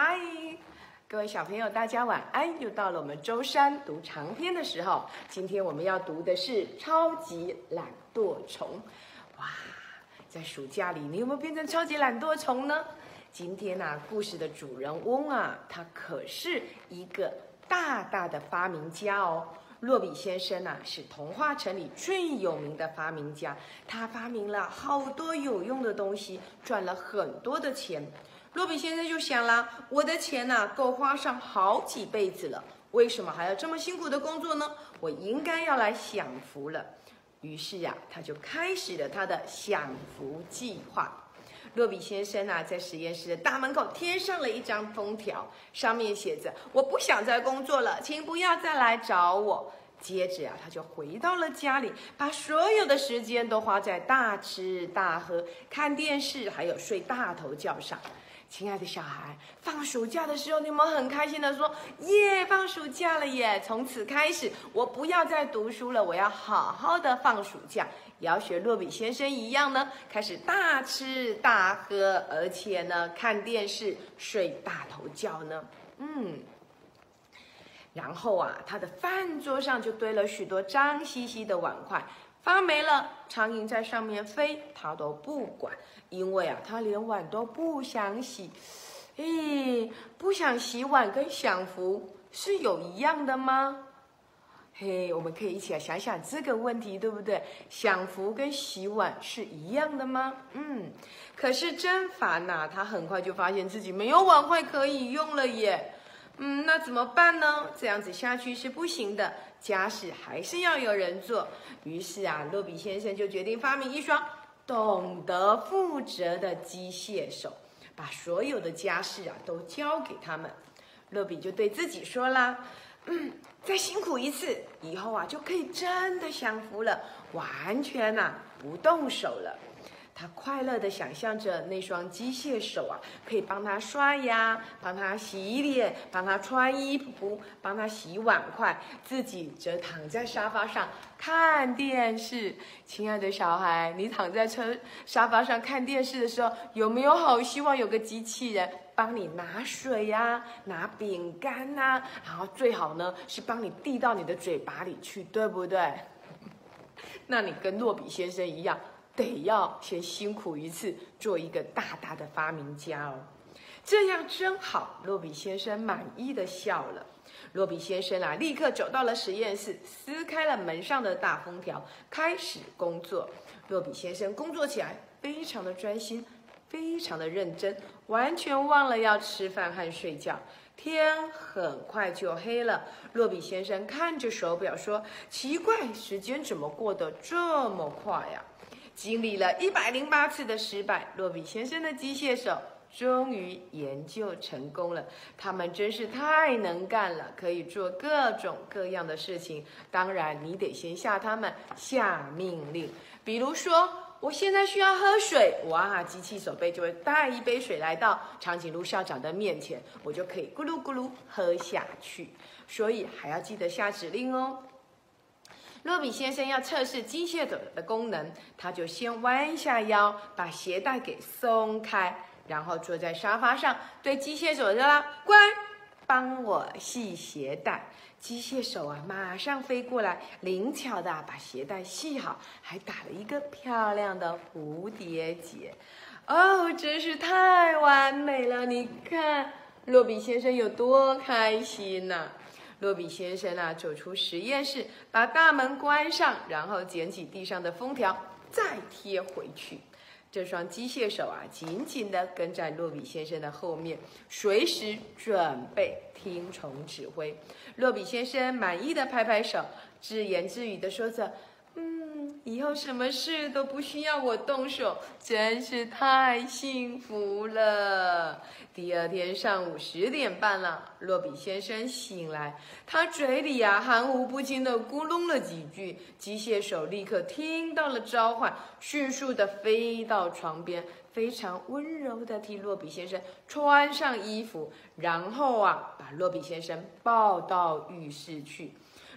嗨，各位小朋友，大家晚安！又到了我们周三读长篇的时候。今天我们要读的是《超级懒惰虫》。哇，在暑假里，你有没有变成超级懒惰虫呢？今天呢，故事的主人翁啊，他可是一个大大的发明家哦。洛比先生呐，是童话城里最有名的发明家，他发明了好多有用的东西，赚了很多的钱。洛比先生就想了，我的钱呐，够花上好几辈子了，为什么还要这么辛苦的工作呢？我应该要来享福了。于是呀，他就开始了他的享福计划。洛比先生啊，在实验室的大门口贴上了一张封条，上面写着：“我不想再工作了，请不要再来找我。”接着啊，他就回到了家里，把所有的时间都花在大吃大喝、看电视，还有睡大头觉上。亲爱的小孩，放暑假的时候，你们很开心的说：“耶，放暑假了耶！从此开始，我不要再读书了，我要好好的放暑假，也要学洛比先生一样呢，开始大吃大喝，而且呢，看电视、睡大头觉呢。”嗯，然后啊，他的饭桌上就堆了许多脏兮兮的碗筷。发霉了，苍蝇在上面飞，他都不管，因为啊，他连碗都不想洗。咦，不想洗碗跟享福是有一样的吗？嘿，我们可以一起来想想这个问题，对不对？享福跟洗碗是一样的吗？嗯，可是真烦呐，他很快就发现自己没有碗筷可以用了耶。嗯，那怎么办呢？这样子下去是不行的，家事还是要有人做。于是啊，洛比先生就决定发明一双懂得负责的机械手，把所有的家事啊都交给他们。洛比就对自己说啦：“嗯，再辛苦一次，以后啊就可以真的享福了，完全呐不动手了。”他快乐地想象着那双机械手啊，可以帮他刷牙、帮他洗脸、帮他穿衣服、帮他洗碗筷，自己则躺在沙发上看电视。亲爱的小孩，你躺在车沙发上看电视的时候，有没有好希望有个机器人帮你拿水呀、拿饼干呐？然后最好呢是帮你递到你的嘴巴里去，对不对？那你跟诺比先生一样。得要先辛苦一次，做一个大大的发明家哦，这样真好。洛比先生满意的笑了。洛比先生啊，立刻走到了实验室，撕开了门上的大封条，开始工作。洛比先生工作起来非常的专心，非常的认真，完全忘了要吃饭和睡觉。天很快就黑了。洛比先生看着手表说：“奇怪，时间怎么过得这么快呀？”经历了一百零八次的失败，洛比先生的机械手终于研究成功了。他们真是太能干了，可以做各种各样的事情。当然，你得先下他们下命令。比如说，我现在需要喝水，哇，机器手背就会带一杯水来到长颈鹿校长的面前，我就可以咕噜咕噜喝下去。所以还要记得下指令哦。洛比先生要测试机械手的功能，他就先弯下腰，把鞋带给松开，然后坐在沙发上，对机械手说：“乖，帮我系鞋带。”机械手啊，马上飞过来，灵巧的把鞋带系好，还打了一个漂亮的蝴蝶结。哦，真是太完美了！你看，洛比先生有多开心呐！洛比先生啊，走出实验室，把大门关上，然后捡起地上的封条，再贴回去。这双机械手啊，紧紧地跟在洛比先生的后面，随时准备听从指挥。洛比先生满意的拍拍手，自言自语地说着。嗯以后什么事都不需要我动手，真是太幸福了。第二天上午十点半了，洛比先生醒来，他嘴里呀含糊不清的咕哝了几句，机械手立刻听到了召唤，迅速的飞到床边，非常温柔的替洛比先生穿上衣服，然后啊把洛比先生抱到浴室去。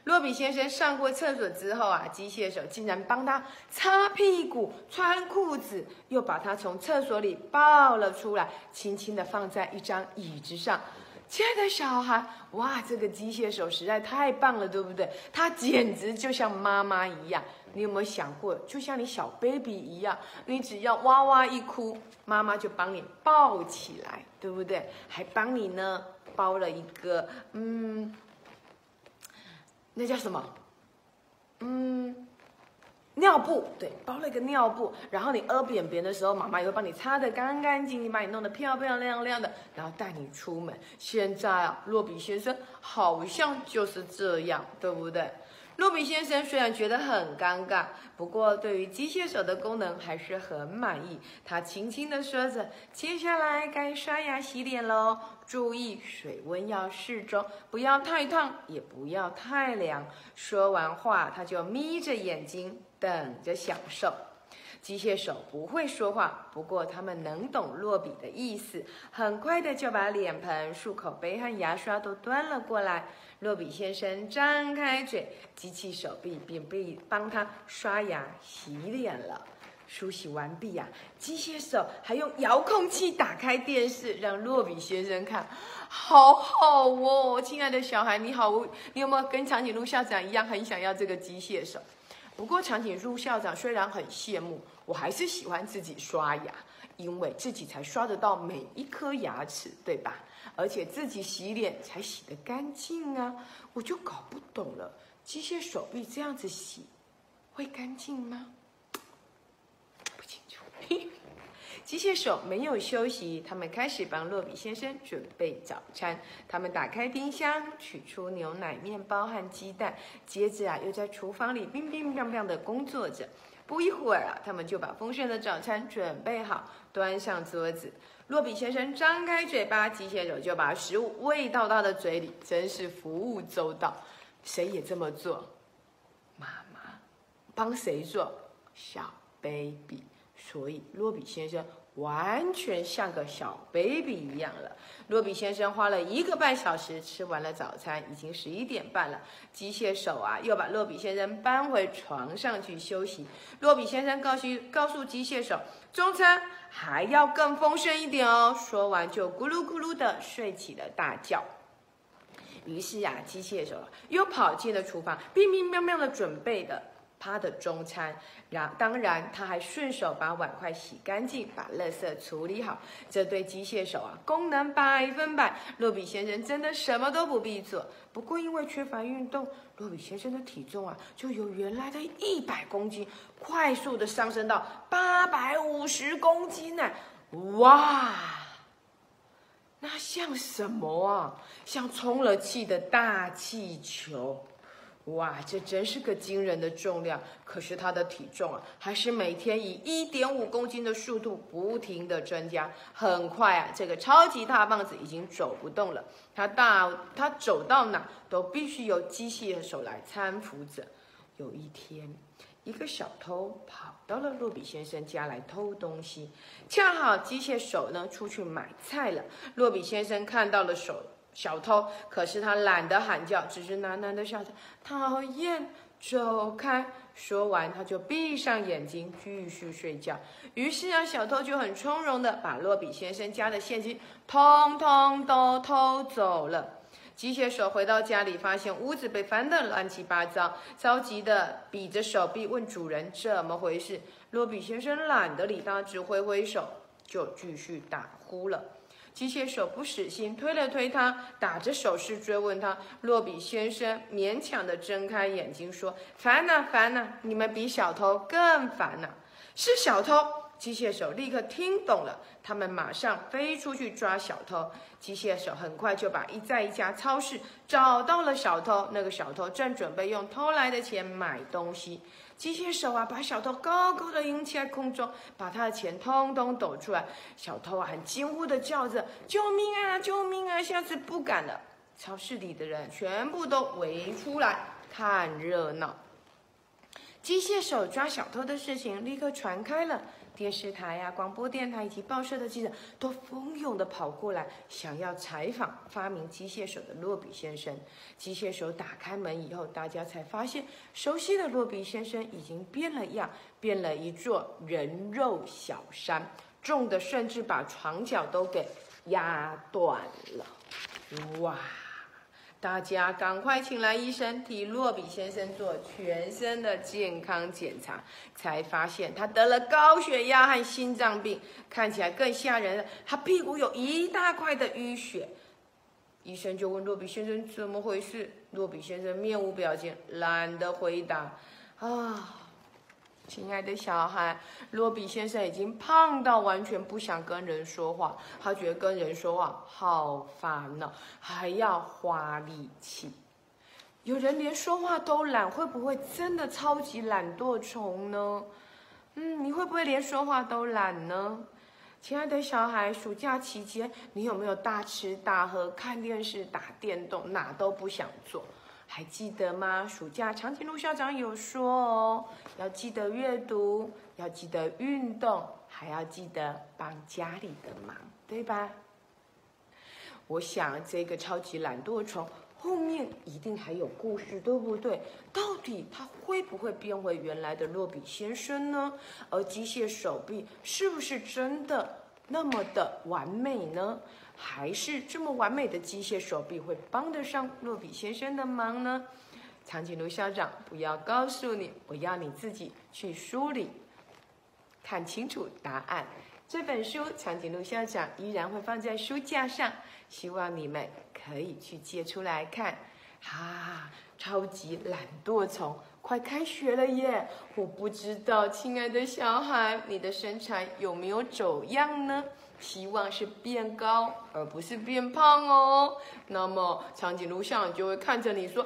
洛比先生上过厕所之后啊，机械手竟然帮他擦屁股、穿裤子，又把他从厕所里抱了出来，轻轻地放在一张椅子上。亲爱的小孩，哇，这个机械手实在太棒了，对不对？他简直就像妈妈一样。你有没有想过，就像你小 baby 一样，你只要哇哇一哭，妈妈就帮你抱起来，对不对？还帮你呢包了一个，嗯，那叫什么？嗯，尿布，对，包了一个尿布。然后你屙便便的时候，妈妈也会帮你擦得干干净净，把你弄得漂漂亮亮的，然后带你出门。现在啊，洛比先生好像就是这样，对不对？洛比先生虽然觉得很尴尬，不过对于机械手的功能还是很满意。他轻轻地说着：“接下来该刷牙洗脸喽，注意水温要适中，不要太烫，也不要太凉。”说完话，他就眯着眼睛等着享受。机械手不会说话，不过他们能懂洛比的意思，很快的就把脸盆、漱口杯和牙刷都端了过来。洛比先生张开嘴，机器手臂便被帮他刷牙洗脸了。梳洗完毕呀，机械手还用遥控器打开电视，让洛比先生看，好好哦，亲爱的小孩，你好，你有没有跟长颈鹿校长一样很想要这个机械手？不过长颈鹿校长虽然很羡慕，我还是喜欢自己刷牙，因为自己才刷得到每一颗牙齿，对吧？而且自己洗脸才洗得干净啊！我就搞不懂了，机械手臂这样子洗会干净吗？不清楚。机械手没有休息，他们开始帮洛比先生准备早餐。他们打开冰箱，取出牛奶、面包和鸡蛋，接着啊，又在厨房里乒乒乓乓的工作着。不一会儿啊，他们就把丰盛的早餐准备好，端上桌子。洛比先生张开嘴巴，机械手就把食物喂到他的嘴里，真是服务周到。谁也这么做？妈妈帮谁做？小 baby。所以洛比先生完全像个小 baby 一样了。洛比先生花了一个半小时吃完了早餐，已经十一点半了。机械手啊，又把洛比先生搬回床上去休息。洛比先生告诉告诉机械手，中餐还要更丰盛一点哦。说完就咕噜咕噜的睡起了大觉。于是呀，机械手又跑进了厨房，乒乒乓乓的准备的。他的中餐，然当然他还顺手把碗筷洗干净，把垃圾处理好。这对机械手啊，功能百分百。洛比先生真的什么都不必做，不过因为缺乏运动，洛比先生的体重啊，就由原来的一百公斤，快速的上升到八百五十公斤呢！哇，那像什么啊？像充了气的大气球。哇，这真是个惊人的重量！可是他的体重啊，还是每天以一点五公斤的速度不停的增加。很快啊，这个超级大棒子已经走不动了。他大，他走到哪都必须由机械手来搀扶着。有一天，一个小偷跑到了洛比先生家来偷东西，恰好机械手呢出去买菜了。洛比先生看到了手。小偷，可是他懒得喊叫，只是喃喃的笑着：“讨厌，走开。”说完，他就闭上眼睛继续睡觉。于是啊，小偷就很从容的把洛比先生家的现金通通都偷走了。机械手回到家里，发现屋子被翻得乱七八糟，着急的比着手臂问主人怎么回事。洛比先生懒得理他，只挥挥手就继续打呼了。机械手不死心，推了推他，打着手势追问他。洛比先生勉强地睁开眼睛说：“烦呐，烦呐！你们比小偷更烦呐！是小偷！”机械手立刻听懂了，他们马上飞出去抓小偷。机械手很快就把一在一家超市找到了小偷。那个小偷正准备用偷来的钱买东西。机械手啊，把小偷高高的拎起来空中，把他的钱通通抖出来。小偷啊，很惊呼的叫着：“救命啊，救命啊！下次不敢了。”超市里的人全部都围出来看热闹。机械手抓小偷的事情立刻传开了，电视台呀、广播电台以及报社的记者都蜂拥的跑过来，想要采访发明机械手的洛比先生。机械手打开门以后，大家才发现，熟悉的洛比先生已经变了样，变了一座人肉小山，重的甚至把床脚都给压断了。哇！大家赶快请来医生，替洛比先生做全身的健康检查，才发现他得了高血压和心脏病，看起来更吓人了。他屁股有一大块的淤血。医生就问洛比先生怎么回事，洛比先生面无表情，懒得回答。啊！亲爱的小孩，洛比先生已经胖到完全不想跟人说话，他觉得跟人说话好烦呢，还要花力气。有人连说话都懒，会不会真的超级懒惰虫呢？嗯，你会不会连说话都懒呢？亲爱的小孩，暑假期间你有没有大吃大喝、看电视、打电动，哪都不想做？还记得吗？暑假长颈鹿校长有说哦，要记得阅读，要记得运动，还要记得帮家里的忙，对吧？我想这个超级懒惰虫后面一定还有故事，对不对？到底它会不会变回原来的洛比先生呢？而机械手臂是不是真的那么的完美呢？还是这么完美的机械手臂会帮得上洛比先生的忙呢？长颈鹿校长不要告诉你，我要你自己去梳理看清楚答案。这本书长颈鹿校长依然会放在书架上，希望你们可以去借出来看。哈，超级懒惰虫，快开学了耶！我不知道，亲爱的小孩，你的身材有没有走样呢？希望是变高，而不是变胖哦。那么长颈鹿校长就会看着你说：“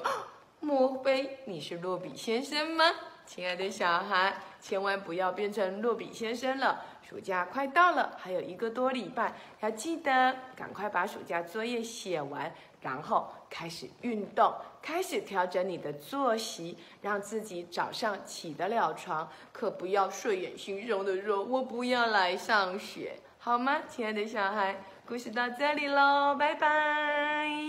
莫非你是洛比先生吗？”亲爱的小孩，千万不要变成落笔先生了。暑假快到了，还有一个多礼拜，要记得赶快把暑假作业写完，然后开始运动，开始调整你的作息，让自己早上起得了床，可不要睡眼惺忪的说：“我不要来上学。”好吗，亲爱的小孩，故事到这里喽，拜拜。